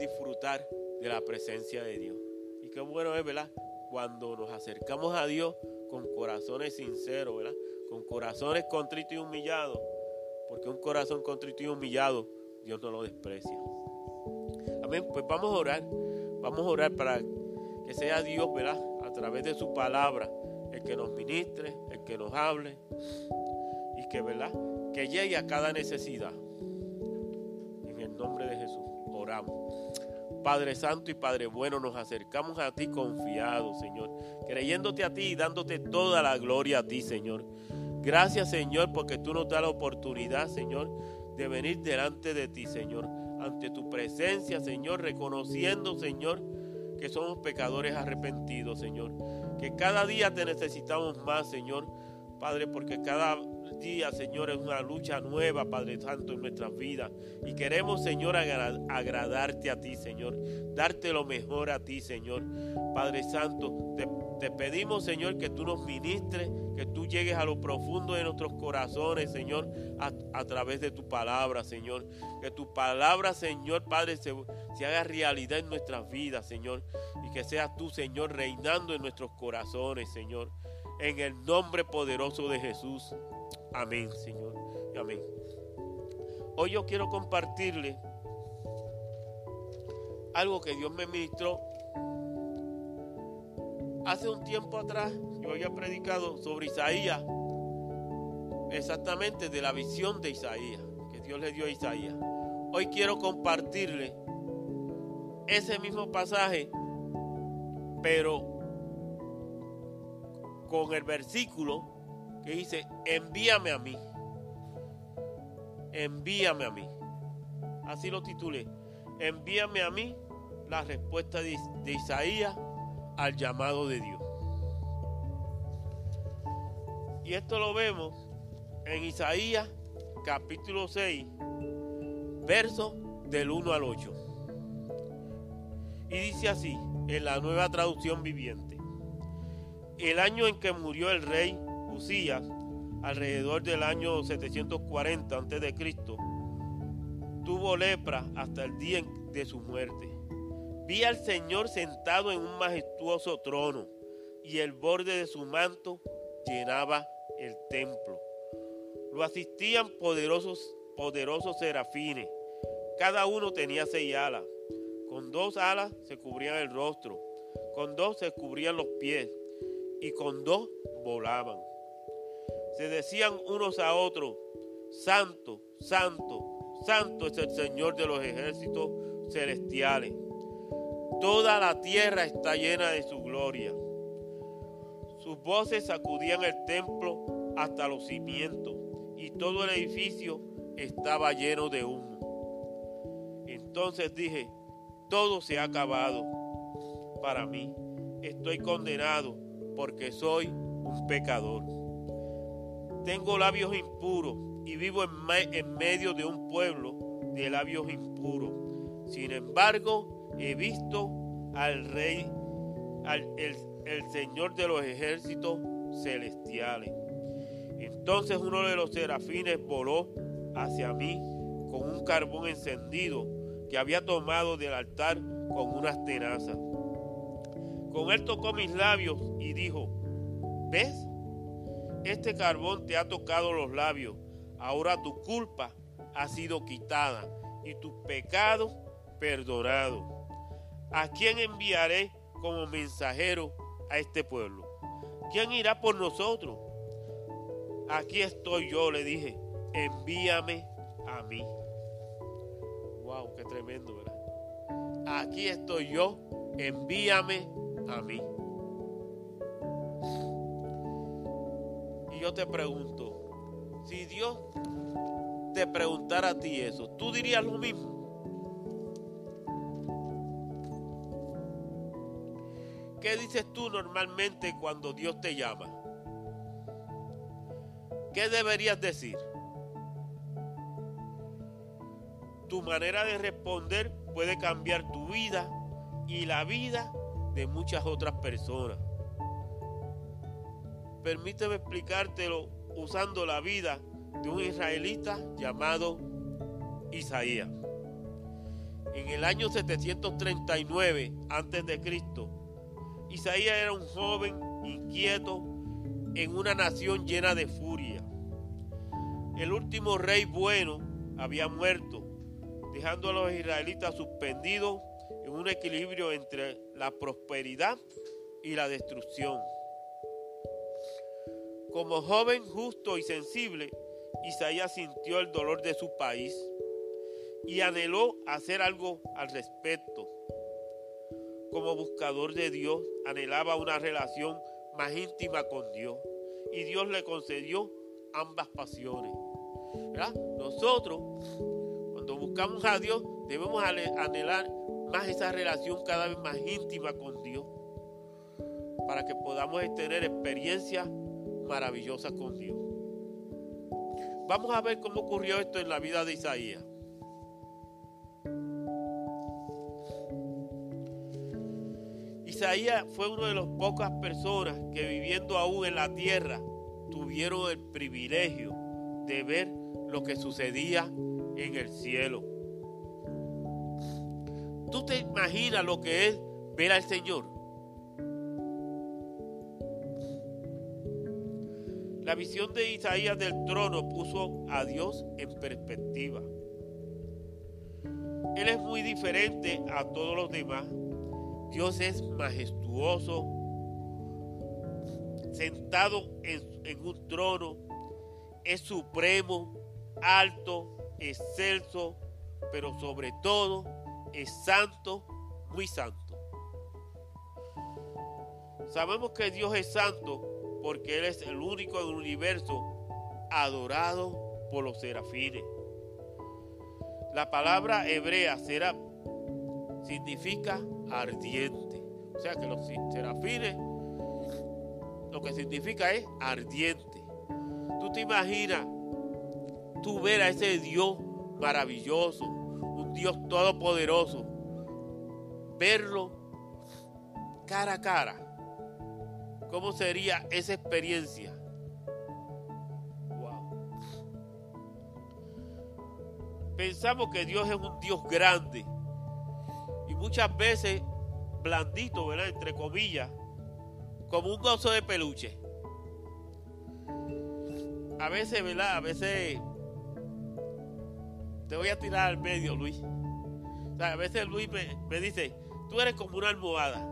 disfrutar de la presencia de Dios. Y qué bueno es, ¿verdad? Cuando nos acercamos a Dios con corazones sinceros, ¿verdad? Con corazones contritos y humillados. Porque un corazón contrito y humillado, Dios no lo desprecia. Amén. Pues vamos a orar. Vamos a orar para que sea Dios, ¿verdad? A través de su palabra, el que nos ministre, el que nos hable. Y que, ¿verdad? Que llegue a cada necesidad. Padre Santo y Padre Bueno, nos acercamos a ti confiados, Señor, creyéndote a ti y dándote toda la gloria a ti, Señor. Gracias, Señor, porque tú nos das la oportunidad, Señor, de venir delante de ti, Señor, ante tu presencia, Señor, reconociendo, Señor, que somos pecadores arrepentidos, Señor. Que cada día te necesitamos más, Señor, Padre, porque cada día, Señor, es una lucha nueva, Padre Santo, en nuestras vidas. Y queremos, Señor, agradarte a ti, Señor. Darte lo mejor a ti, Señor. Padre Santo, te, te pedimos, Señor, que tú nos ministres, que tú llegues a lo profundo de nuestros corazones, Señor, a, través de tu palabra, Señor. Que tu palabra, Señor, Padre, se, se haga realidad en nuestras vidas, Señor. Y que seas tú, Señor, reinando en nuestros corazones, Señor. En el nombre poderoso de Jesús. Amén, Señor. Amén. Hoy yo quiero compartirle algo que Dios me ministró. Hace un tiempo atrás yo había predicado sobre Isaías, exactamente de la visión de Isaías, que Dios le dio a Isaías. Hoy quiero compartirle ese mismo pasaje, pero con el versículo que dice, envíame a mí. Envíame a mí. Así lo titulé. Envíame a mí la respuesta de, Isaías al llamado de Dios. Y esto lo vemos en Isaías capítulo 6, verso del 1 al 8. Y dice así, en la nueva traducción viviente. El año en que murió el rey alrededor del año 740 a.C., tuvo lepra hasta el día de su muerte. Vi al Señor sentado en un majestuoso trono y el borde de su manto llenaba el templo. Lo asistían poderosos, poderosos serafines. Cada uno tenía seis alas. Con dos alas se cubrían el rostro, con dos se cubrían los pies y con dos volaban se decían unos a otros, Santo, Santo, Santo es el Señor de los ejércitos celestiales. Toda la tierra está llena de su gloria. Sus voces sacudían el templo hasta los cimientos y todo el edificio estaba lleno de humo. Entonces dije, todo se ha acabado para mí. Estoy condenado porque soy un pecador. Tengo labios impuros y vivo en, medio de un pueblo de labios impuros. Sin embargo, he visto al Rey, al, el, el Señor de los ejércitos celestiales. Entonces uno de los serafines voló hacia mí con un carbón encendido que había tomado del altar con unas tenazas. Con él tocó mis labios y dijo, ¿ves? Este carbón te ha tocado los labios. Ahora tu culpa ha sido quitada y tu pecado perdonado. ¿A quién enviaré como mensajero a este pueblo? ¿Quién irá por nosotros? Aquí estoy yo, le dije, envíame a mí. Wow, qué tremendo, ¿verdad? Aquí estoy yo, envíame a mí. yo te pregunto, si Dios te preguntara a ti eso, ¿tú dirías lo mismo? ¿Qué dices tú normalmente cuando Dios te llama? ¿Qué deberías decir? Tu manera de responder puede cambiar tu vida y la vida de muchas otras personas permíteme explicártelo usando la vida de un israelita llamado Isaías. en el año 739 antes de Cristo, Isaías era un joven inquieto en una nación llena de furia. El último rey bueno había muerto, dejando a los israelitas suspendidos un equilibrio entre la prosperidad y la destrucción. Como joven justo y sensible, Isaías sintió el dolor de su país y anheló hacer algo al respecto. Como buscador de Dios, anhelaba una relación más íntima con Dios y Dios le concedió ambas pasiones. Nosotros, cuando buscamos a Dios, debemos anhelar más esa relación cada vez más íntima con Dios para que podamos tener experiencias maravillosas con Dios. Vamos a ver cómo ocurrió esto en la vida de Isaías. Isaías fue una de las pocas personas que viviendo aún en la tierra tuvieron el privilegio de ver lo que sucedía en el cielo. ¿Tú te imaginas lo que es ver al Señor? La visión de Isaías del trono puso a Dios en perspectiva. Él es muy diferente a todos los demás. Dios es majestuoso, sentado en, un trono, es supremo, alto, excelso, pero sobre todo es santo, muy santo. Sabemos que Dios es santo porque Él es el único en el universo adorado por los serafines. La palabra hebrea será significa ardiente. O sea que los serafines lo que significa es ardiente. Tú te imaginas tú ver a ese Dios maravilloso, Dios todopoderoso, verlo cara a cara ¿Cómo sería esa experiencia? Wow. Pensamos que Dios es un Dios grande y muchas veces blandito, ¿verdad? Entre comillas, como un gozo de peluche. A veces, ¿verdad? A veces te voy a tirar al medio, Luis. a veces Luis me, me dice, tú eres como una almohada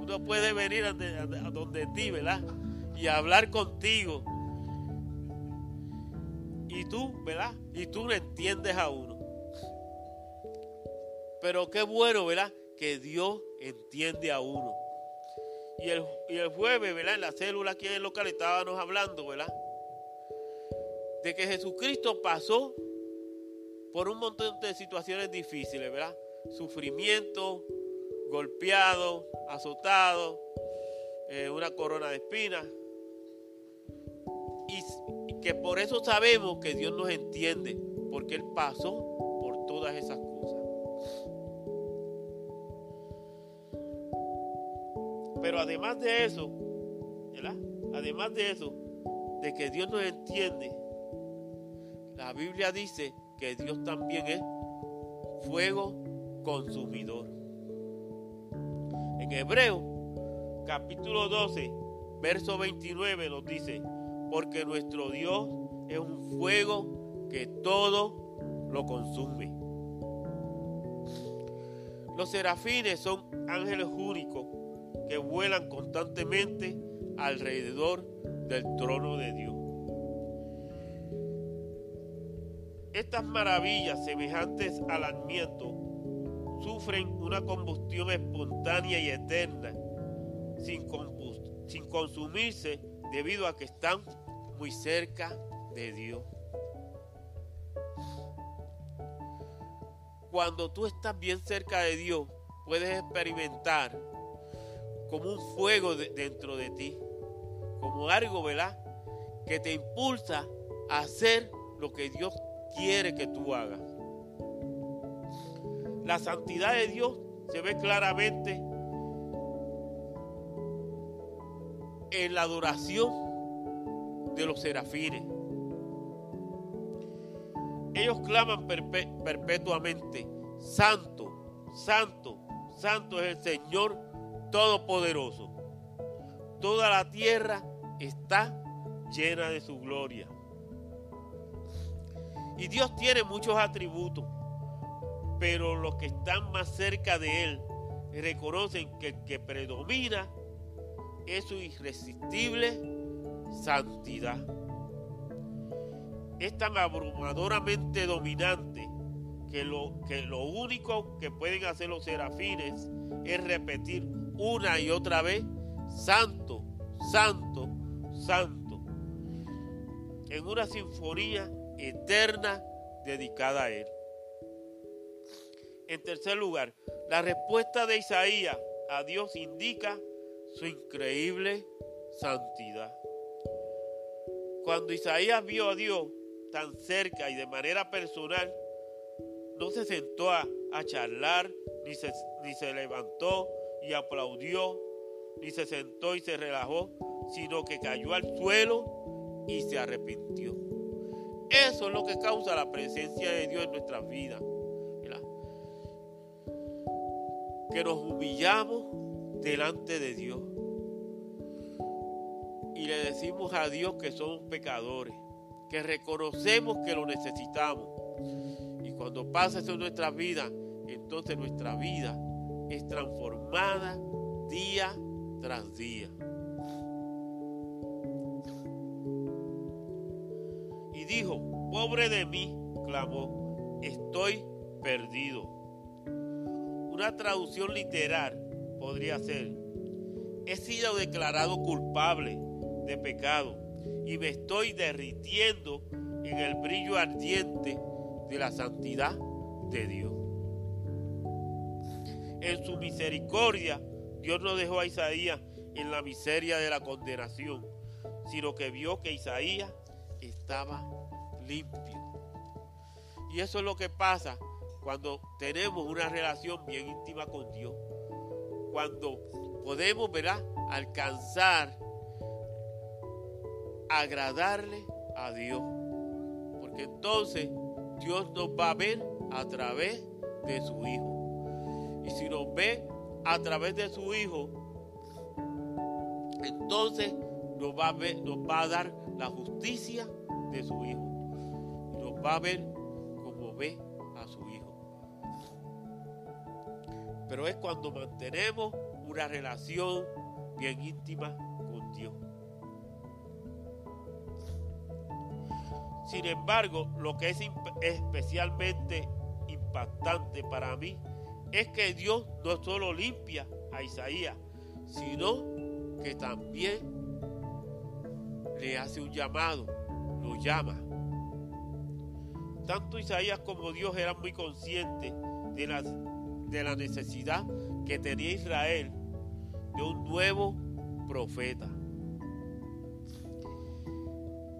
uno puede venir a, donde ti, ¿verdad? Y hablar contigo. Y tú, ¿verdad? Y tú no entiendes a uno. Pero qué bueno, ¿verdad? Que Dios entiende a uno. Y el, y el jueves, ¿verdad? En la célula aquí en el local estábamos hablando, ¿verdad? De que Jesucristo pasó por un montón de situaciones difíciles, ¿verdad? Sufrimiento, golpeado, azotado, eh, una corona de espinas. Y, que por eso sabemos que Dios nos entiende, porque Él pasó por todas esas cosas. Pero además de eso, Además de eso, de que Dios nos entiende, la Biblia dice que Dios también es fuego consumidor. En Hebreo, capítulo 12, verso 29 nos dice, porque nuestro Dios es un fuego que todo lo consume. Los serafines son ángeles únicos que vuelan constantemente alrededor del trono de Dios. Estas maravillas semejantes al almiento sufren una combustión espontánea y eterna sin, sin consumirse debido a que están muy cerca de Dios. Cuando tú estás bien cerca de Dios, puedes experimentar como un fuego dentro de ti, como algo, ¿verdad? Que te impulsa a hacer lo que Dios quiere que tú hagas. La santidad de Dios se ve claramente en la adoración de los serafines. Ellos claman perpetuamente, santo, santo, santo es el Señor Todopoderoso. Toda la tierra está llena de su gloria. Y Dios tiene muchos atributos, pero los que están más cerca de Él reconocen que el que predomina es su irresistible santidad. Es tan abrumadoramente dominante que lo, que lo único que pueden hacer los serafines es repetir una y otra vez, santo, santo, santo, en una sinfonía eterna dedicada a Él. En tercer lugar, la respuesta de Isaías a Dios indica su increíble santidad. Cuando Isaías vio a Dios tan cerca y de manera personal, no se sentó a, charlar, ni se, levantó y aplaudió, ni se sentó y se relajó, sino que cayó al suelo y se arrepintió. Eso es lo que causa la presencia de Dios en nuestras vidas. Que nos humillamos delante de Dios. Y le decimos a Dios que somos pecadores. Que reconocemos que lo necesitamos. Y cuando pasa eso en nuestras vidas, entonces nuestra vida es transformada día tras día. Dijo, pobre de mí, clamó, estoy perdido. Una traducción literal podría ser, he sido declarado culpable de pecado y me estoy derritiendo en el brillo ardiente de la santidad de Dios. En su misericordia, Dios no dejó a Isaías en la miseria de la condenación, sino que vio que Isaías estaba limpio. Y eso es lo que pasa cuando tenemos una relación bien íntima con Dios. Cuando podemos, ¿verdad? Alcanzar, agradarle a Dios. Porque entonces Dios nos va a ver a través de su Hijo. Y si nos ve a través de su Hijo, entonces nos va a, ver, nos va a dar la justicia de su Hijo. Va a ver como ve a su Hijo. Pero es cuando mantenemos una relación bien íntima con Dios. Sin embargo, lo que es especialmente impactante para mí es que Dios no solo limpia a Isaías, sino que también le hace un llamado, lo llama. Tanto Isaías como Dios eran muy conscientes de la, de la necesidad que tenía Israel de un nuevo profeta.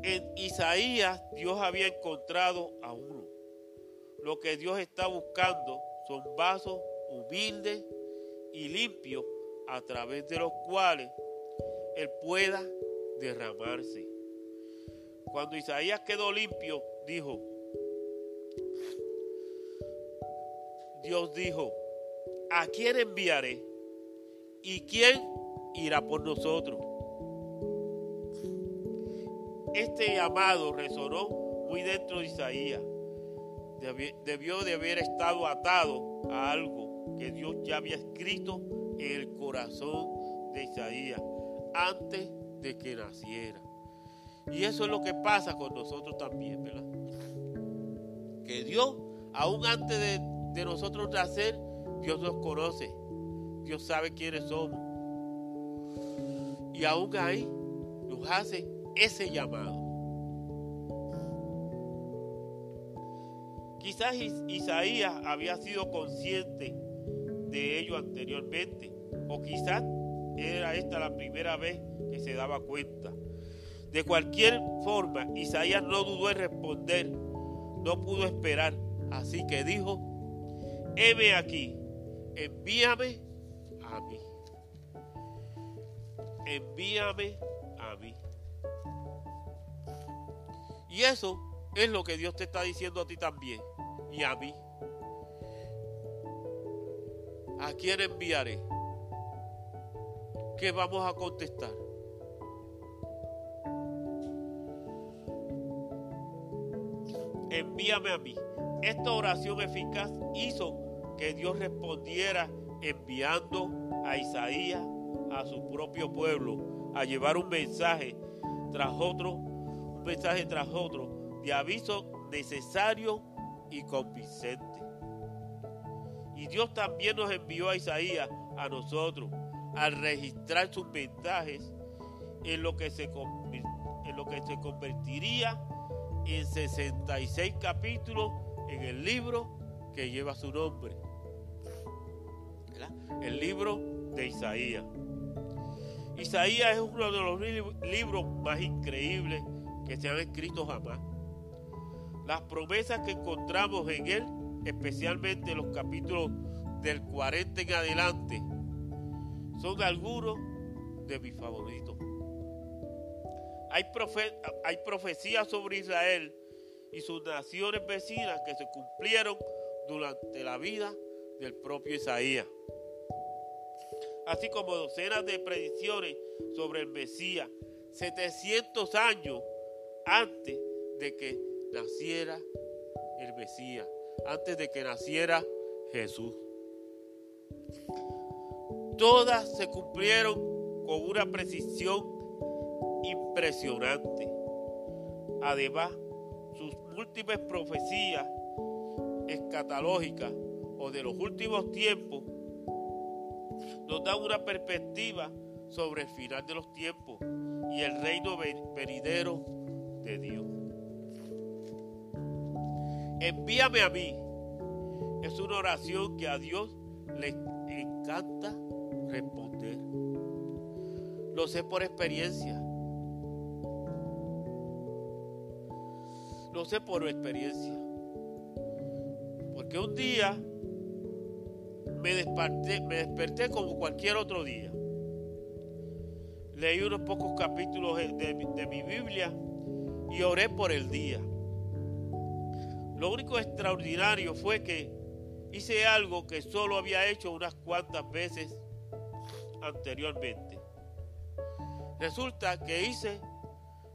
En Isaías Dios había encontrado a uno. Lo que Dios está buscando son vasos humildes y limpios a través de los cuales Él pueda derramarse. Cuando Isaías quedó limpio, dijo, Dios dijo, ¿a quién enviaré? ¿Y quién irá por nosotros? Este llamado resonó muy dentro de Isaías. Debió de haber estado atado a algo que Dios ya había escrito en el corazón de Isaías antes de que naciera. Y eso es lo que pasa con nosotros también, ¿verdad? Que Dios, aún antes de, de nosotros nacer, Dios nos conoce. Dios sabe quiénes somos. Y aún ahí nos hace ese llamado. Quizás Isaías había sido consciente de ello anteriormente, o quizás era esta la primera vez que se daba cuenta. De cualquier forma, Isaías no dudó en responder, no pudo esperar, así que dijo, heme aquí, envíame a mí. Envíame a mí. Y eso es lo que Dios te está diciendo a ti también y a mí. ¿A quién enviaré? ¿Qué vamos a contestar? Envíame a mí. Esta oración eficaz hizo que Dios respondiera enviando a Isaías a su propio pueblo a llevar un mensaje tras otro, un mensaje tras otro de aviso necesario y convincente. Y Dios también nos envió a Isaías, a nosotros, al registrar sus mensajes en lo que se, en lo que se convertiría en 66 capítulos en el libro que lleva su nombre. El libro de Isaías. Isaías es uno de los libros más increíbles que se han escrito jamás. Las promesas que encontramos en él, especialmente los capítulos del 40 en adelante, son algunos de mis favoritos. Hay, hay profecías sobre Israel y sus naciones vecinas que se cumplieron durante la vida del propio Isaías así como docenas de predicciones sobre el Mesías, 700 años antes de que naciera el Mesías, antes de que naciera Jesús. Todas se cumplieron con una precisión impresionante. Además, múltiples profecías escatológicas o de los últimos tiempos nos da una perspectiva sobre el final de los tiempos y el reino venidero de Dios. Envíame a mí. Es una oración que a Dios le encanta responder. Lo sé por experiencia. Lo sé por experiencia. Porque un día me desperté, me desperté como cualquier otro día. Leí unos pocos capítulos de, de mi Biblia y oré por el día. Lo único extraordinario fue que hice algo que solo había hecho unas cuantas veces anteriormente. Resulta que hice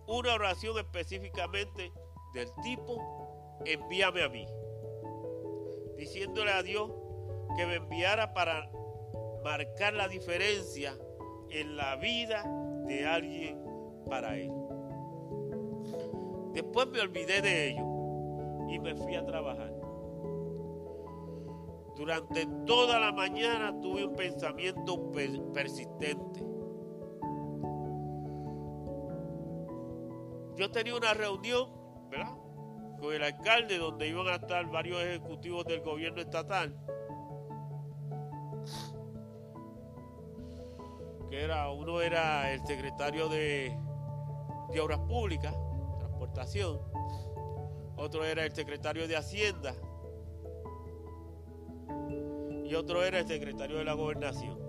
una oración específicamente del tipo envíame a mí, diciéndole a Dios que me enviara para marcar la diferencia en la vida de alguien para Él. Después me olvidé de ello y me fui a trabajar. Durante toda la mañana tuve un pensamiento persistente. Yo tenía una reunión, ¿verdad? Con el alcalde donde iban a estar varios ejecutivos del gobierno estatal era, uno era el secretario de, de Obras Públicas, Transportación, otro era el secretario de Hacienda y otro era el secretario de la Gobernación.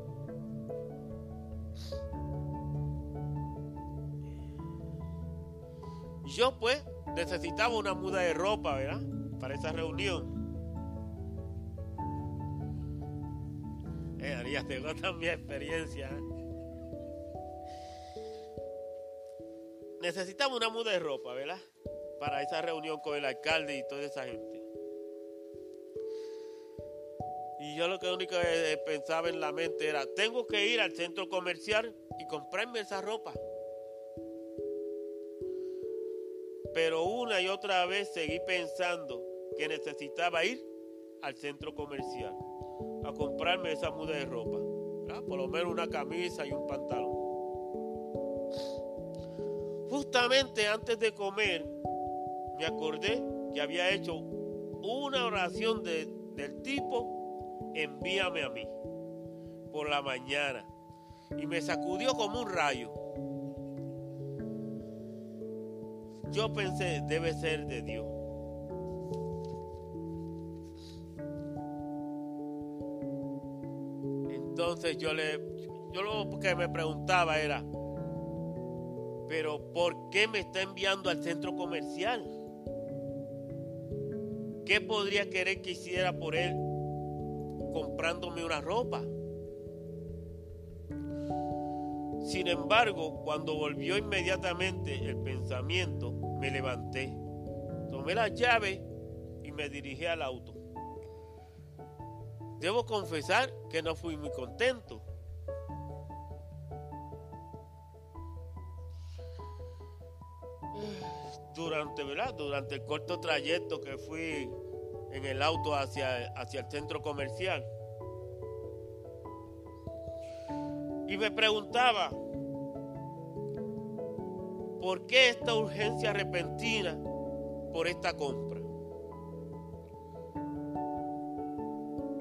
Yo pues necesitaba una muda de ropa, ¿verdad? Para esa reunión. Eh, ya tengo también experiencia. ¿eh? necesitamos una muda de ropa, ¿verdad? Para esa reunión con el alcalde y toda esa gente. Y yo lo que único pensaba en la mente era, tengo que ir al centro comercial y comprarme esa ropa. Pero una y otra vez seguí pensando que necesitaba ir al centro comercial a comprarme esa muda de ropa. Por lo menos una camisa y un pantalón. Justamente antes de comer, me acordé que había hecho una oración del tipo, envíame a mí, por la mañana. Y me sacudió como un rayo. Yo pensé, debe ser de Dios. Entonces yo le, yo lo que me preguntaba era, pero ¿por qué me está enviando al centro comercial? ¿Qué podría querer que hiciera por él comprándome una ropa. Sin embargo, cuando volvió inmediatamente el pensamiento, me levanté, tomé la llave y me dirigí al auto. Debo confesar que no fui muy contento. Durante, ¿verdad? Durante el corto trayecto que fui en el auto hacia, hacia el centro comercial, Y me preguntaba, ¿por qué esta urgencia repentina por esta compra?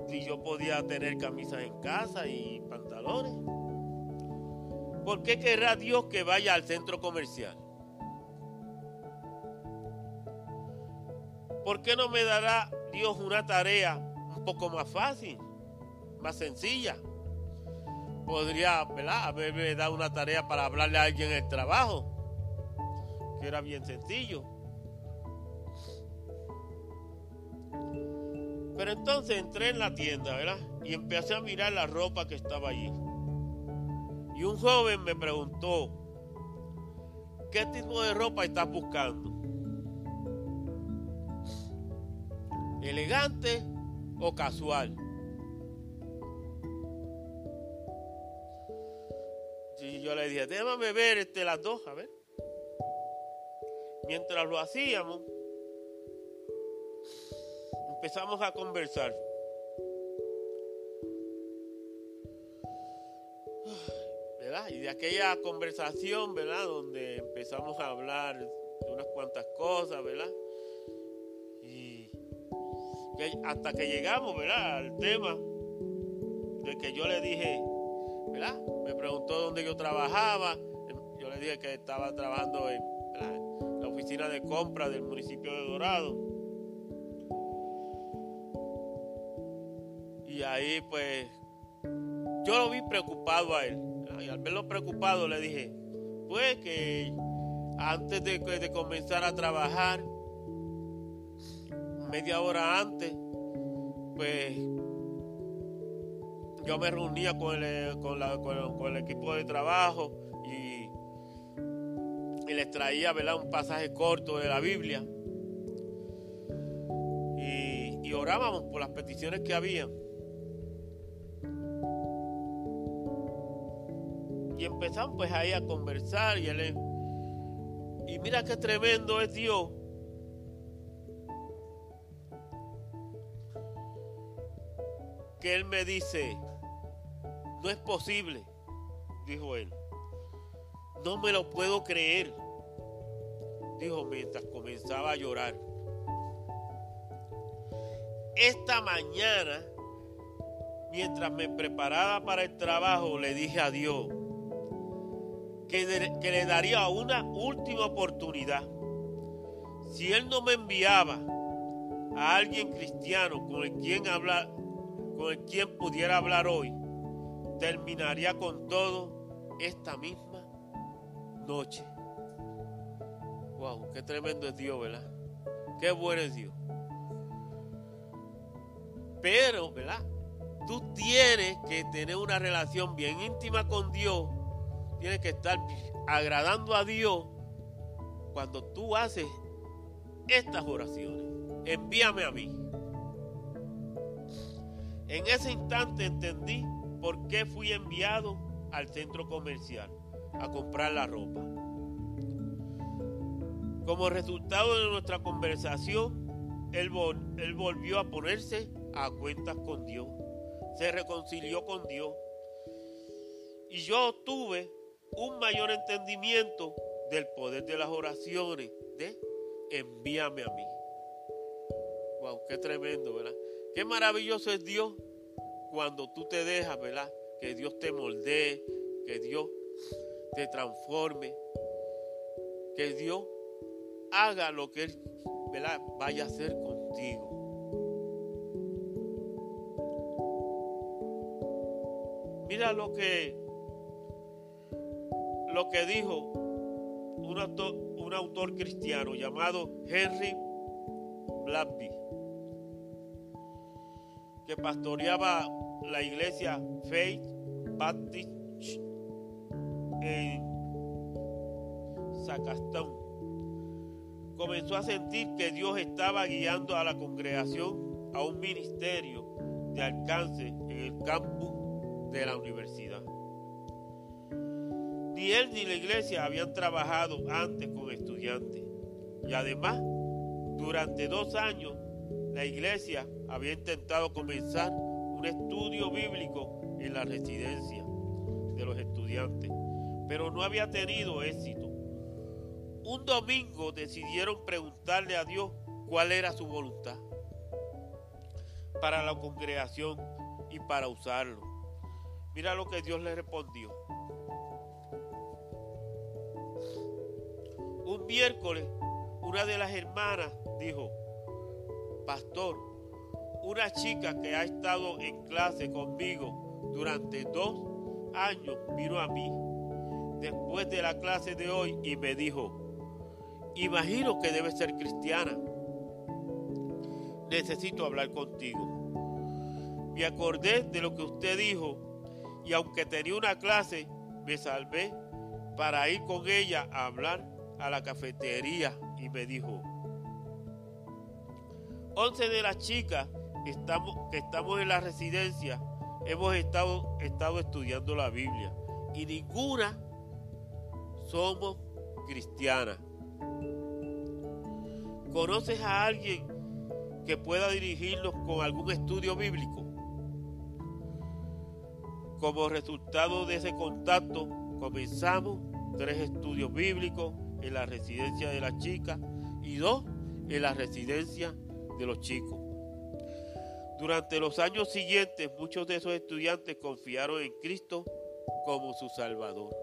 Si yo podía tener camisas en casa y pantalones. ¿Por qué querrá Dios que vaya al centro comercial? ¿Por qué no me dará Dios una tarea un poco más fácil, más sencilla? Podría ¿verdad? haberme dado una tarea para hablarle a alguien en el trabajo, que era bien sencillo. Pero entonces entré en la tienda, ¿verdad? Y empecé a mirar la ropa que estaba allí. Y un joven me preguntó, ¿qué tipo de ropa estás buscando? ¿Elegante o casual? Yo le dije, déjame ver este, las dos, a ver. Mientras lo hacíamos, empezamos a conversar. ¿Verdad? Y de aquella conversación, ¿verdad? Donde empezamos a hablar de unas cuantas cosas, ¿verdad? Y hasta que llegamos, ¿verdad? Al tema de que yo le dije, Me preguntó dónde yo trabajaba. Yo le dije que estaba trabajando en la oficina de compra del municipio de Dorado. Y ahí pues yo lo vi preocupado a él. Y al verlo preocupado le dije, pues que antes de comenzar a trabajar, media hora antes, pues yo me reunía con el, con, el equipo de trabajo y, les traía ¿verdad? un pasaje corto de la Biblia. Y, orábamos por las peticiones que había. Y empezamos pues ahí a conversar y él y mira qué tremendo es Dios. Que Él me dice, no es posible, dijo él. No me lo puedo creer, dijo mientras comenzaba a llorar. Esta mañana, mientras me preparaba para el trabajo, le dije a Dios que, le daría una última oportunidad. Si Él no me enviaba a alguien cristiano con el quien hablar, con el quien pudiera hablar hoy, terminaría con todo esta misma noche. Wow, qué tremendo es Dios, ¿verdad? Qué bueno es Dios. Pero, ¿verdad? Tú tienes que tener una relación bien íntima con Dios. Tienes que estar agradando a Dios cuando tú haces estas oraciones. Envíame a mí. En ese instante entendí por qué fui enviado al centro comercial a comprar la ropa. Como resultado de nuestra conversación, él, volvió a ponerse a cuentas con Dios. Se reconcilió con Dios. Y yo tuve un mayor entendimiento del poder de las oraciones de envíame a mí. Wow, qué tremendo, ¿verdad? Qué maravilloso es Dios cuando tú te dejas, ¿verdad? Que Dios te moldee, que Dios te transforme, que Dios haga lo que Él, ¿verdad? Vaya a hacer contigo. Mira lo que lo que dijo un autor, un autor cristiano llamado Henry Blackwell. que pastoreaba la iglesia Faith Baptist en Zacastón, comenzó a sentir que Dios estaba guiando a la congregación a un ministerio de alcance en el campus de la universidad. Ni él ni la iglesia habían trabajado antes con estudiantes. Y además, durante dos años, la iglesia había intentado comenzar un estudio bíblico en la residencia de los estudiantes, pero no había tenido éxito. Un domingo decidieron preguntarle a Dios cuál era su voluntad para la congregación y para usarlo. Mira lo que Dios le respondió. Un miércoles, una de las hermanas dijo, Pastor, una chica que ha estado en clase conmigo durante dos años vino a mí después de la clase de hoy y me dijo, imagino que debe ser cristiana. Necesito hablar contigo. Me acordé de lo que usted dijo y aunque tenía una clase, me salvé para ir con ella a hablar a la cafetería y me dijo, once de las chicas estamos, que estamos en la residencia hemos estado, estado estudiando la Biblia y ninguna somos cristianas. ¿Conoces a alguien que pueda dirigirnos con algún estudio bíblico? Como resultado de ese contacto, comenzamos tres estudios bíblicos en la residencia de las chicas y dos en la residencia de los chicos. Durante los años siguientes, muchos de esos estudiantes confiaron en Cristo como su Salvador.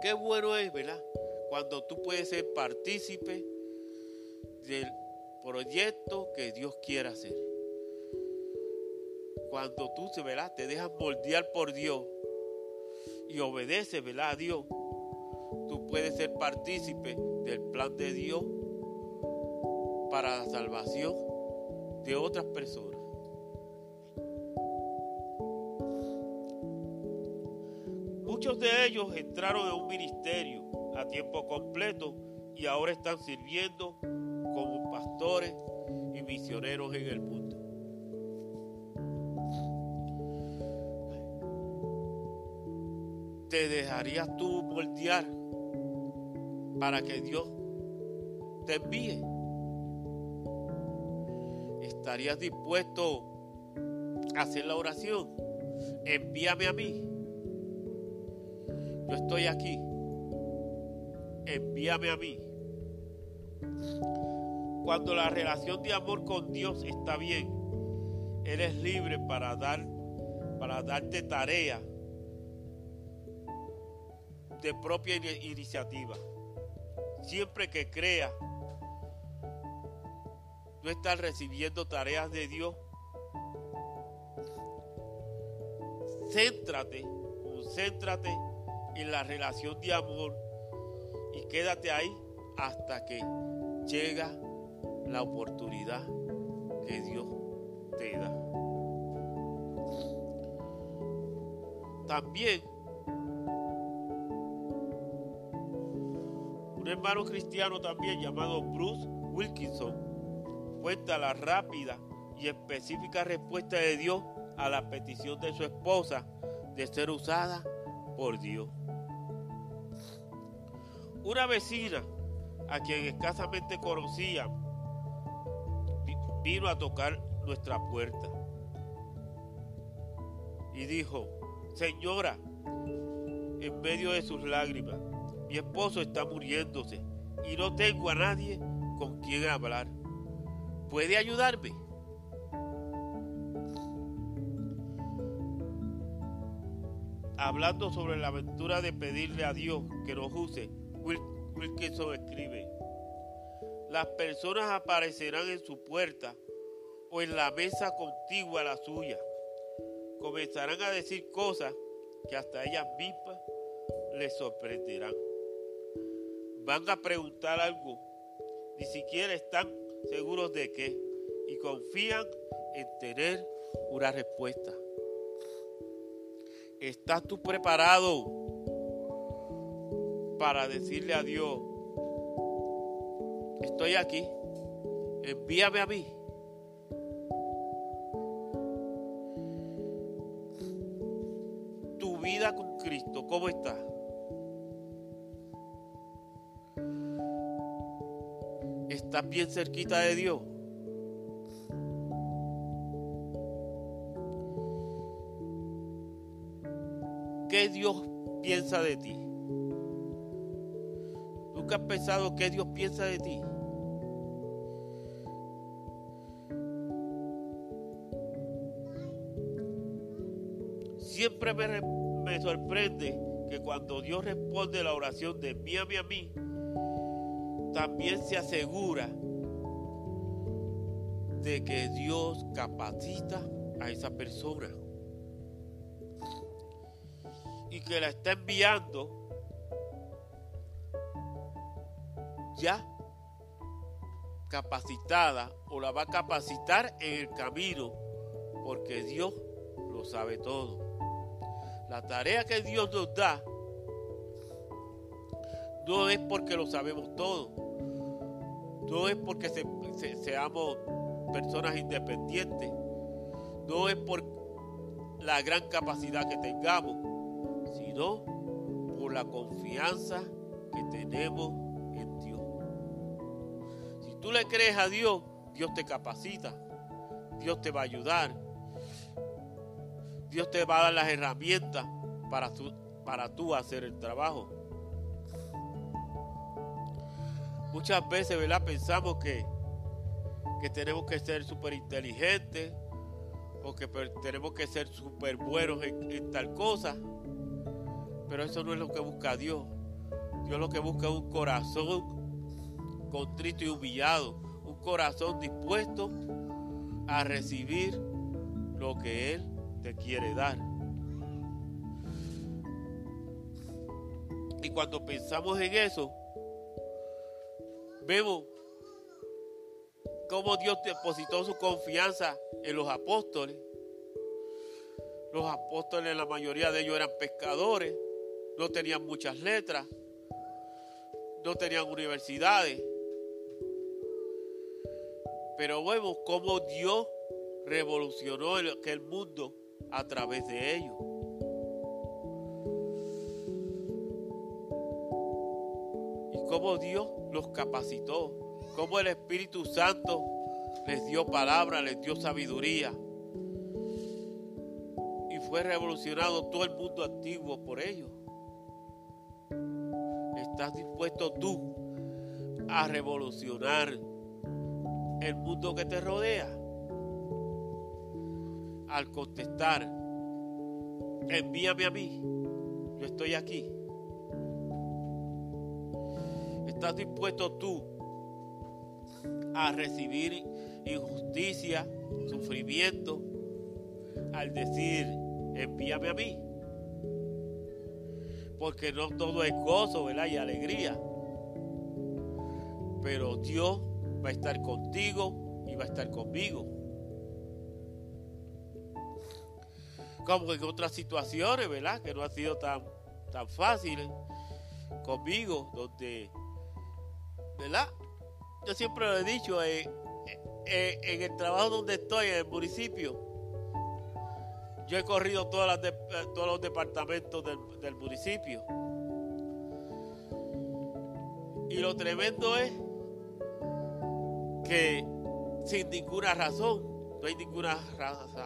Qué bueno es, ¿verdad? Cuando tú puedes ser partícipe del proyecto que Dios quiera hacer. Cuando tú, ¿verdad? Te dejas moldear por Dios y obedeces, ¿verdad? A Dios, tú puedes ser partícipe del plan de Dios para la salvación de otras personas. Muchos de ellos entraron en un ministerio a tiempo completo y ahora están sirviendo como pastores y misioneros en el mundo. ¿Te dejarías tú moldear para que Dios te envíe? ¿Estarías dispuesto a hacer la oración? Envíame a mí. Yo estoy aquí. Envíame a mí. Cuando la relación de amor con Dios está bien, eres libre para dar para darte tarea de propia iniciativa. Siempre que creas no estar recibiendo tareas de Dios, céntrate, concéntrate en la relación de amor y quédate ahí hasta que llega la oportunidad que Dios te da. También un hermano cristiano también llamado Bruce Wilkinson cuenta la rápida y específica respuesta de Dios a la petición de su esposa de ser usada por Dios. Una vecina a quien escasamente conocía vino a tocar nuestra puerta y dijo, Señora, en medio de sus lágrimas, mi esposo está muriéndose y no tengo a nadie con quien hablar. ¿Puede ayudarme? Hablando sobre la aventura de pedirle a Dios que nos use, Wilkinson escribe, las personas aparecerán en su puerta o en la mesa contigua a la suya. Comenzarán a decir cosas que hasta ellas mismas les sorprenderán van a preguntar algo, ni siquiera están seguros de qué. y confían en tener una respuesta. ¿Estás tú preparado para decirle a Dios, estoy aquí, envíame a mí? Tu vida con Cristo, ¿cómo está? ¿Estás bien cerquita de Dios? ¿Qué Dios piensa de ti? ¿Nunca has pensado qué Dios piensa de ti? Siempre me, me sorprende que cuando Dios responde la oración de envíame a mí, también se asegura de que Dios capacita a esa persona y que la está enviando ya capacitada o la va a capacitar en el camino porque Dios lo sabe todo. La tarea que Dios nos da no es porque lo sabemos todo, no es porque seamos personas independientes, no es por la gran capacidad que tengamos, sino por la confianza que tenemos en Dios. Si tú le crees a Dios, Dios te capacita, Dios te va a ayudar, Dios te va a dar las herramientas para, para tú hacer el trabajo. Muchas veces, ¿verdad? Pensamos que, que tenemos que ser súper inteligentes o que tenemos que ser súper buenos en, tal cosa. Pero eso no es lo que busca Dios. Dios lo que busca es un corazón contrito y humillado. Un corazón dispuesto a recibir lo que Él te quiere dar. Y cuando pensamos en eso, vemos cómo Dios depositó su confianza en los apóstoles. Los apóstoles, la mayoría de ellos eran pescadores, no tenían muchas letras, no tenían universidades. Pero vemos cómo Dios revolucionó aquel mundo a través de ellos. Cómo Dios los capacitó, cómo el Espíritu Santo les dio palabra, les dio sabiduría. Y fue revolucionado todo el mundo antiguo por ellos. ¿Estás dispuesto tú a revolucionar el mundo que te rodea? Al contestar, envíame a mí, yo estoy aquí. ¿Estás dispuesto tú a recibir injusticia, sufrimiento, al decir, envíame a mí? Porque no todo es gozo, ¿verdad? Y alegría. Pero Dios va a estar contigo y va a estar conmigo. Como en otras situaciones, ¿verdad? Que no ha sido tan, tan fáciles conmigo, donde ¿verdad? Yo siempre lo he dicho, eh, eh, en el trabajo donde estoy, en el municipio, yo he corrido las todos los departamentos del, municipio. Y lo tremendo es que sin ninguna razón, no hay ninguna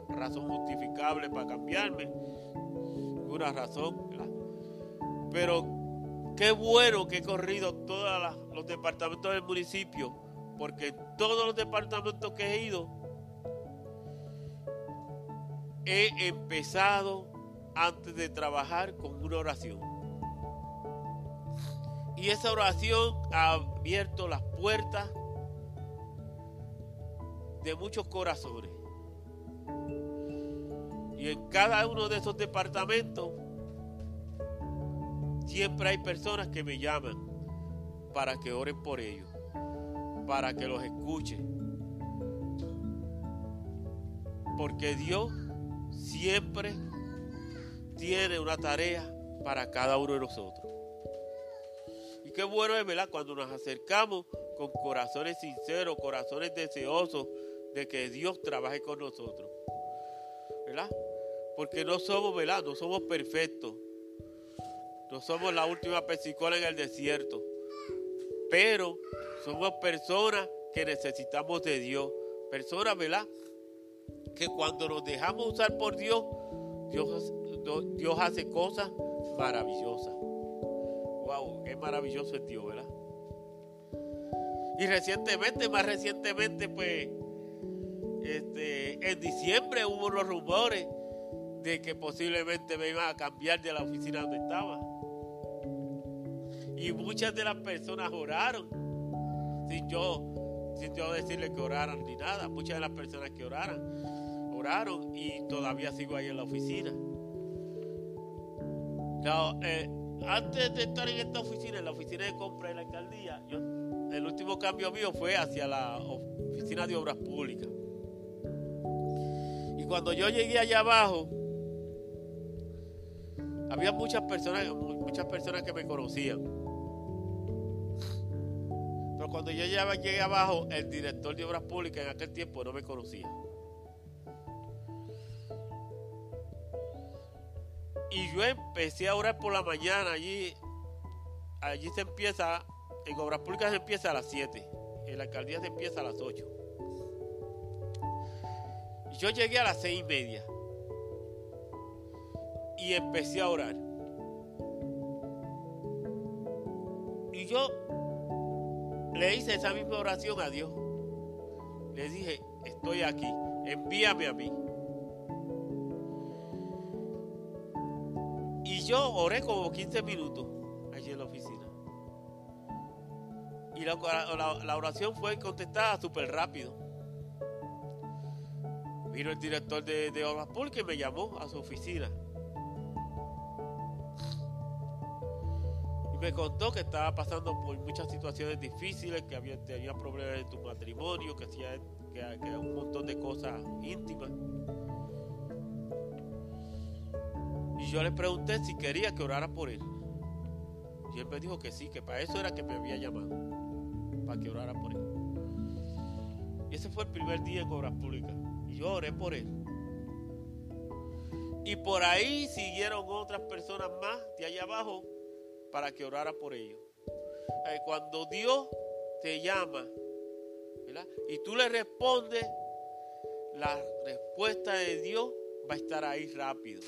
razón justificable para cambiarme, ninguna razón. Pero Qué bueno que he corrido todos los departamentos del municipio, porque todos los departamentos que he ido, he empezado antes de trabajar con una oración. Y esa oración ha abierto las puertas de muchos corazones. Y en cada uno de esos departamentos Siempre hay personas que me llaman para que oren por ellos, para que los escuchen, Porque Dios siempre tiene una tarea para cada uno de nosotros. Y qué bueno es, ¿verdad? Cuando nos acercamos con corazones sinceros, corazones deseosos de que Dios trabaje con nosotros. ¿Verdad? Porque no somos, ¿verdad? No somos perfectos. No somos la última pesicola en el desierto. Pero somos personas que necesitamos de Dios. Personas, ¿verdad? Que cuando nos dejamos usar por Dios, Dios, Dios hace cosas maravillosas. Wow, qué maravilloso es Dios, ¿verdad? Y recientemente, más recientemente, pues, este, en diciembre hubo unos rumores de que posiblemente me iban a cambiar de la oficina donde estaba. Y muchas de las personas oraron, sin yo, sin yo decirle que oraran ni nada. Muchas de las personas que oraran, oraron y todavía sigo ahí en la oficina. Eh, antes de estar en esta oficina, en la oficina de compra de la alcaldía, el último cambio mío fue hacia la oficina de obras públicas. Y cuando yo llegué allá abajo, había muchas personas, muchas personas que me conocían. Cuando yo llegué abajo, el director de obras públicas en aquel tiempo no me conocía. Y yo empecé a orar por la mañana allí. Allí se empieza, en obras públicas se empieza a las 7. En la alcaldía se empieza a las 8. Y yo llegué a las 6 y media. Y empecé a orar. Y yo le hice esa misma oración a Dios. Le dije, estoy aquí, envíame a mí. yo oré como 15 minutos allí en la oficina. Y la, oración fue contestada súper rápido. Vino el director de, de Obras y me llamó a su oficina. Me contó que estaba pasando por muchas situaciones difíciles, que había, problemas en tu matrimonio, que hacía que un montón de cosas íntimas. Y yo le pregunté si quería que orara por él. Y él me dijo que sí, que para eso era que me había llamado. Para que orara por él. Y ese fue el primer día en Obras Públicas. Y yo oré por él. Y por ahí siguieron otras personas más de allá abajo para que orara por ellos. Eh, cuando Dios te llama y tú le respondes, la respuesta de Dios va a estar ahí rápido.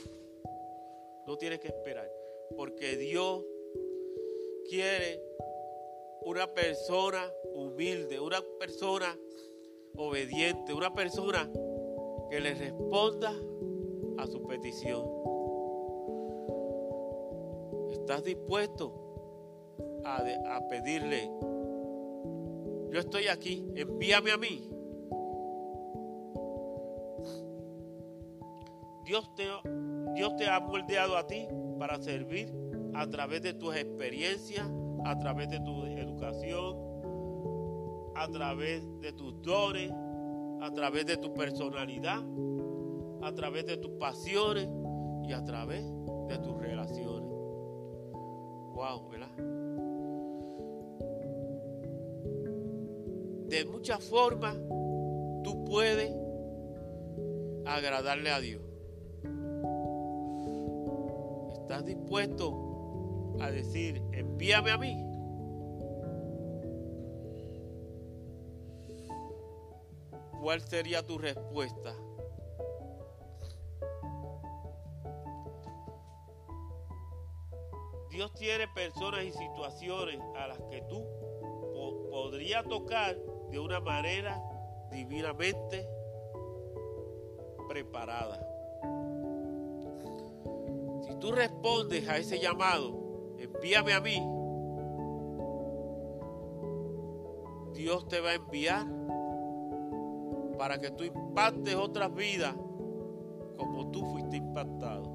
No tienes que esperar. Porque Dios quiere una persona humilde, una persona obediente, una persona que le responda a su petición. ¿Estás dispuesto a, pedirle? Yo estoy aquí, envíame a mí. Dios te Dios te ha moldeado a ti para servir a través de tus experiencias, a través de tu educación, a través de tus dones, a través de tu personalidad, a través de tus pasiones y a través de tus relaciones. De muchas formas tú puedes agradarle a Dios. ¿Estás dispuesto a decir, envíame a mí? ¿Cuál sería tu respuesta? Dios tiene personas y situaciones a las que tú podrías tocar de una manera divinamente preparada tú respondes a ese llamado, envíame a mí, Dios te va a enviar para que tú impactes otras vidas como tú fuiste impactado.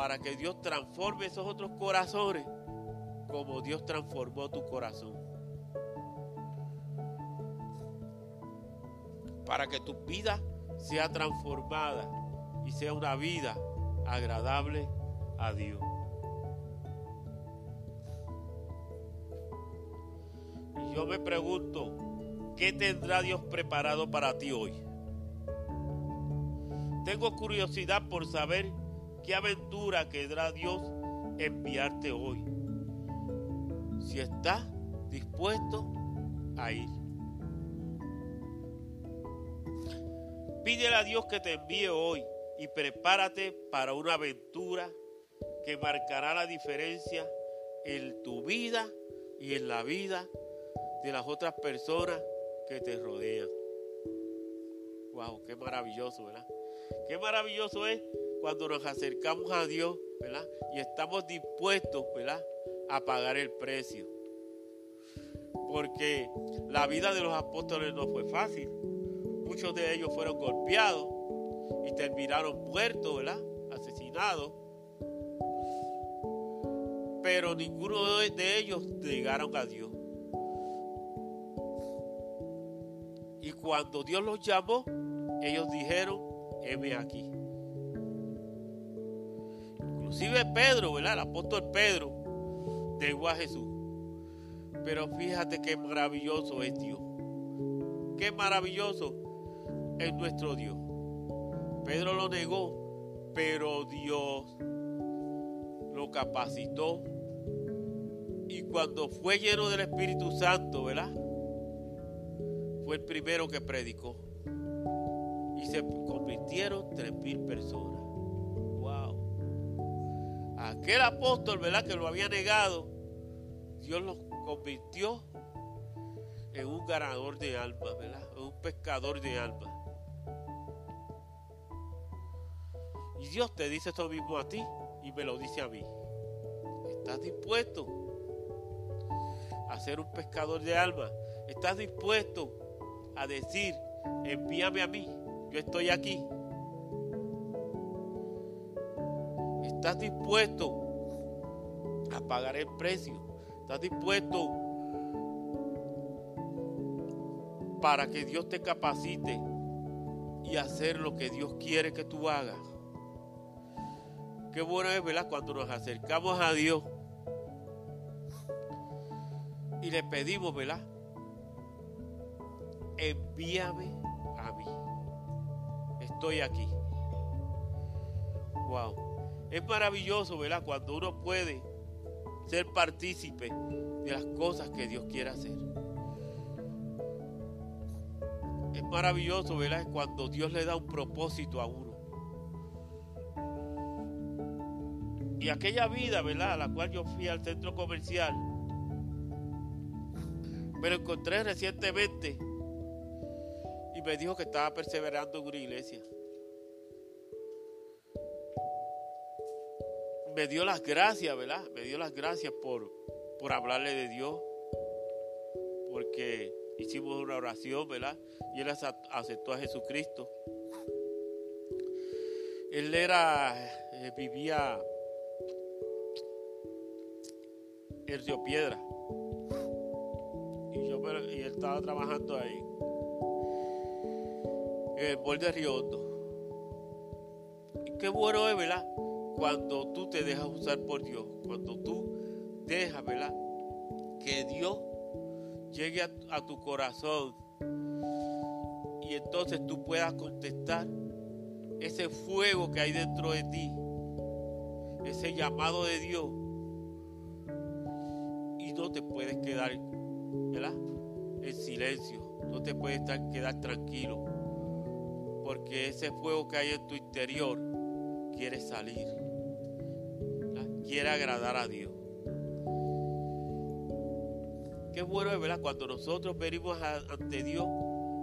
Para que Dios transforme esos otros corazones como Dios transformó tu corazón. para que tu vida sea transformada y sea una vida agradable a Dios. Y yo me pregunto, ¿qué tendrá Dios preparado para ti hoy? Tengo curiosidad por saber qué aventura querrá Dios enviarte hoy. Si estás dispuesto a ir. Pídele a Dios que te envíe hoy y prepárate para una aventura que marcará la diferencia en tu vida y en la vida de las otras personas que te rodean. Wow, qué maravilloso, ¿verdad? Qué maravilloso es cuando nos acercamos a Dios, ¿verdad? Y estamos dispuestos, ¿verdad? A pagar el precio. Porque la vida de los apóstoles no fue fácil. Muchos de ellos fueron golpeados y terminaron muertos, ¿verdad? Asesinados. Pero ninguno de ellos llegaron a Dios. Y cuando Dios los llamó, ellos dijeron, heme aquí. Inclusive Pedro, ¿verdad? El apóstol Pedro llegó a Jesús. Pero fíjate qué maravilloso es Dios. Qué maravilloso es nuestro Dios. Pedro lo negó, pero Dios lo capacitó. Y cuando fue lleno del Espíritu Santo, ¿verdad? Fue el primero que predicó. Y se convirtieron tres mil personas. Aquel apóstol, ¿verdad? Que lo había negado. Dios lo convirtió en un ganador de almas, ¿verdad? En un pescador de almas. Y Dios te dice eso mismo a ti y me lo dice a mí. ¿Estás dispuesto a ser un pescador de almas? ¿Estás dispuesto a decir, envíame a mí, yo estoy aquí? ¿Estás dispuesto a pagar el precio? ¿Estás dispuesto para que Dios te capacite y hacer lo que Dios quiere que tú hagas? Qué bueno es, ¿verdad? Cuando nos acercamos a Dios y le pedimos, ¿verdad? Envíame a mí. Estoy aquí. Wow. Es maravilloso, ¿verdad? Cuando uno puede ser partícipe de las cosas que Dios quiere hacer. Es maravilloso, ¿verdad? Cuando Dios le da un propósito a uno. Y aquella vida, ¿verdad? A la cual yo fui al centro comercial, me lo encontré recientemente y me dijo que estaba perseverando en una iglesia. Me dio las gracias, ¿verdad? Me dio las gracias por, por hablarle de Dios, porque hicimos una oración, ¿verdad? Y él aceptó a Jesucristo. Él era, eh, vivía en Río Piedra. Y, yo, y él estaba trabajando ahí, en el borde de Río Hondo. Qué bueno es, ¿verdad? Cuando tú te dejas usar por Dios, cuando tú dejas, ¿verdad? Que Dios llegue a, tu corazón y entonces tú puedas contestar ese fuego que hay dentro de ti, ese llamado de Dios no te puedes quedar, ¿verdad? En silencio, no te puedes estar, quedar tranquilo, porque ese fuego que hay en tu interior quiere salir, quiere agradar a Dios. Qué bueno es, ¿verdad? Cuando nosotros venimos ante Dios,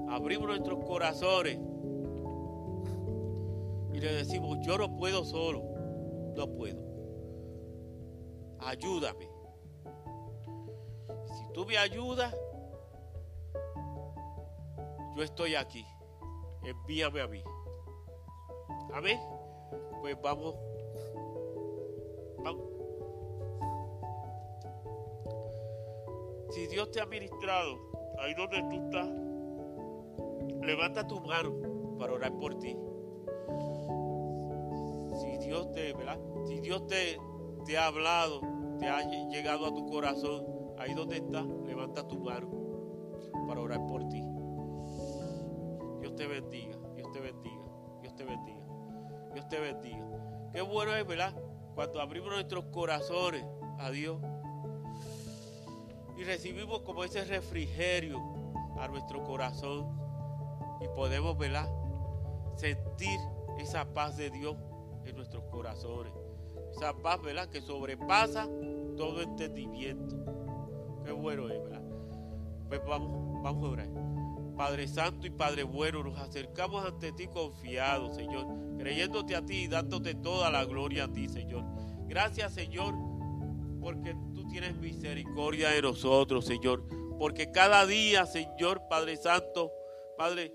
abrimos nuestros corazones y le decimos, yo no puedo solo, no puedo. Ayúdame tú me ayudas, yo estoy aquí. Envíame a mí. Amén. Vamos. Vamos. Si Dios te ha ministrado ahí donde tú estás, levanta tu mano para orar por ti. Si Dios te, ¿verdad? Si Dios te, te ha hablado, te ha llegado a tu corazón, ahí donde está, levanta tu mano para orar por ti. Dios te bendiga, Dios te bendiga, Dios te bendiga, Dios te bendiga. Qué bueno es, ¿verdad? Cuando abrimos nuestros corazones a Dios y recibimos como ese refrigerio a nuestro corazón y podemos, ¿verdad? Sentir esa paz de Dios en nuestros corazones. Esa paz, ¿verdad? Que sobrepasa todo entendimiento. Qué bueno es, ¿verdad? Pues vamos, vamos a orar. Padre Santo y Padre Bueno, nos acercamos ante ti confiados, Señor, creyéndote a ti y dándote toda la gloria a ti, Señor. Gracias, Señor, porque tú tienes misericordia de nosotros, Señor. Porque cada día, Señor, Padre Santo, Padre,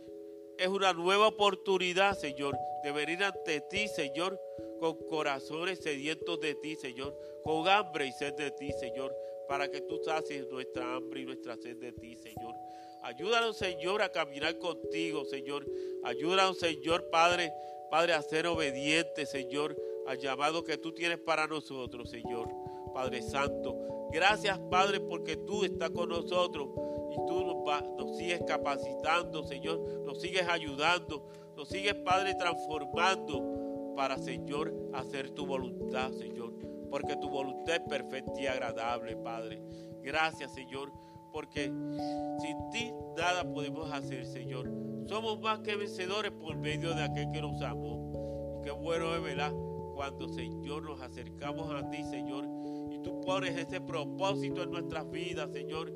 es una nueva oportunidad, Señor, de venir ante ti, Señor, con corazones sedientos de ti, Señor, con hambre y sed de ti, Señor, para que tú sacies nuestra hambre y nuestra sed de ti, Señor. Ayúdanos, Señor, a caminar contigo, Señor. Ayúdanos, Señor, Padre, Padre, a ser obedientes, Señor, al llamado que tú tienes para nosotros, Señor. Padre Santo, gracias, Padre, porque tú estás con nosotros y tú nos, nos sigues capacitando, Señor. Nos sigues ayudando, nos sigues, Padre, transformando para, Señor, hacer tu voluntad, Señor. Porque tu voluntad es perfecta y agradable, Padre. Gracias, Señor porque sin ti nada podemos hacer, Señor. Somos más que vencedores por medio de aquel que nos amó. Y qué bueno es, ¿verdad? Cuando, Señor, nos acercamos a ti, Señor, y tú pones ese propósito en nuestras vidas, Señor,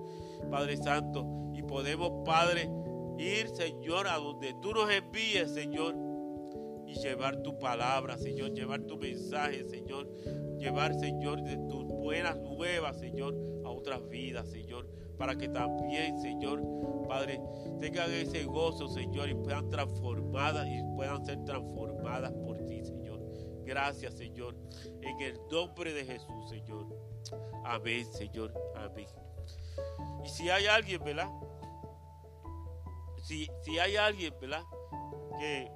Padre Santo, y podemos, Padre, ir, Señor, a donde tú nos envíes, Señor, y llevar tu palabra, Señor, llevar tu mensaje, Señor, llevar, Señor, de tus buenas nuevas, Señor, a otras vidas, Señor para que también, Señor, Padre, tengan ese gozo, Señor, y puedan transformadas y puedan ser transformadas por ti, Señor. Gracias, Señor, en el nombre de Jesús, Señor. Amén, Señor. Amén. Y si hay alguien, ¿verdad? Si, si hay alguien, ¿verdad? Que,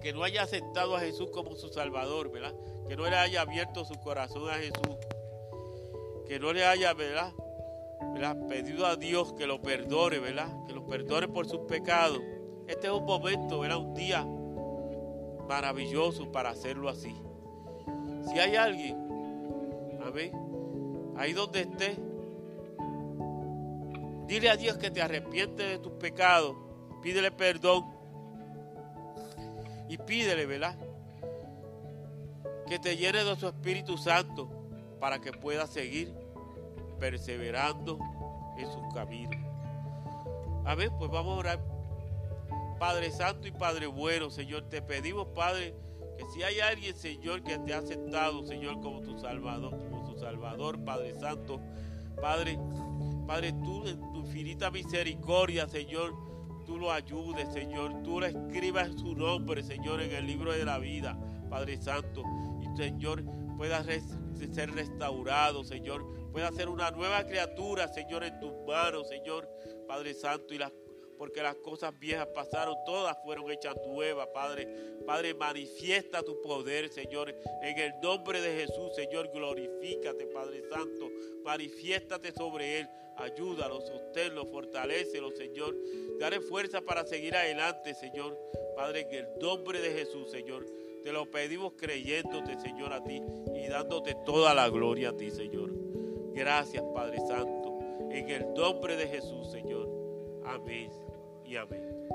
que no haya aceptado a Jesús como su Salvador, ¿verdad? Que no le haya abierto su corazón a Jesús. Que no le haya, ¿verdad? Pedido a Dios que lo perdone, ¿verdad? Que lo perdone por sus pecados. Este es un momento, ¿verdad? Un día maravilloso para hacerlo así. Si hay alguien, amén, ahí donde esté, dile a Dios que te arrepiente de tus pecados, pídele perdón y pídele, ¿verdad? Que te llene de su Espíritu Santo para que pueda seguir perseverando en sus caminos. Amén, pues vamos a orar. Padre Santo y Padre bueno, Señor, te pedimos, Padre, que si hay alguien, Señor, que te ha aceptado, Señor, como tu Salvador, como tu Salvador, Padre Santo, Padre, Padre, tú en tu infinita misericordia, Señor, tú lo ayudes, Señor, tú le escribas su nombre, Señor, en el libro de la vida, Padre Santo, y Señor, pueda ser restaurado, Señor, pueda ser una nueva criatura, Señor, en tus manos, Señor, Padre Santo, y las porque las cosas viejas pasaron, todas fueron hechas nuevas, Padre. Padre, manifiesta tu poder, Señor, en el nombre de Jesús, Señor, glorifícate, Padre Santo, manifiéstate sobre él, ayúdalo, sosténlo, fortalecelo, Señor. Dale fuerza para seguir adelante, Señor. Padre, en el nombre de Jesús, Señor. Te lo pedimos creyéndote, Señor, a ti y dándote toda la gloria a ti, Señor. Gracias, Padre Santo. En el nombre de Jesús, Señor. Amén y amén.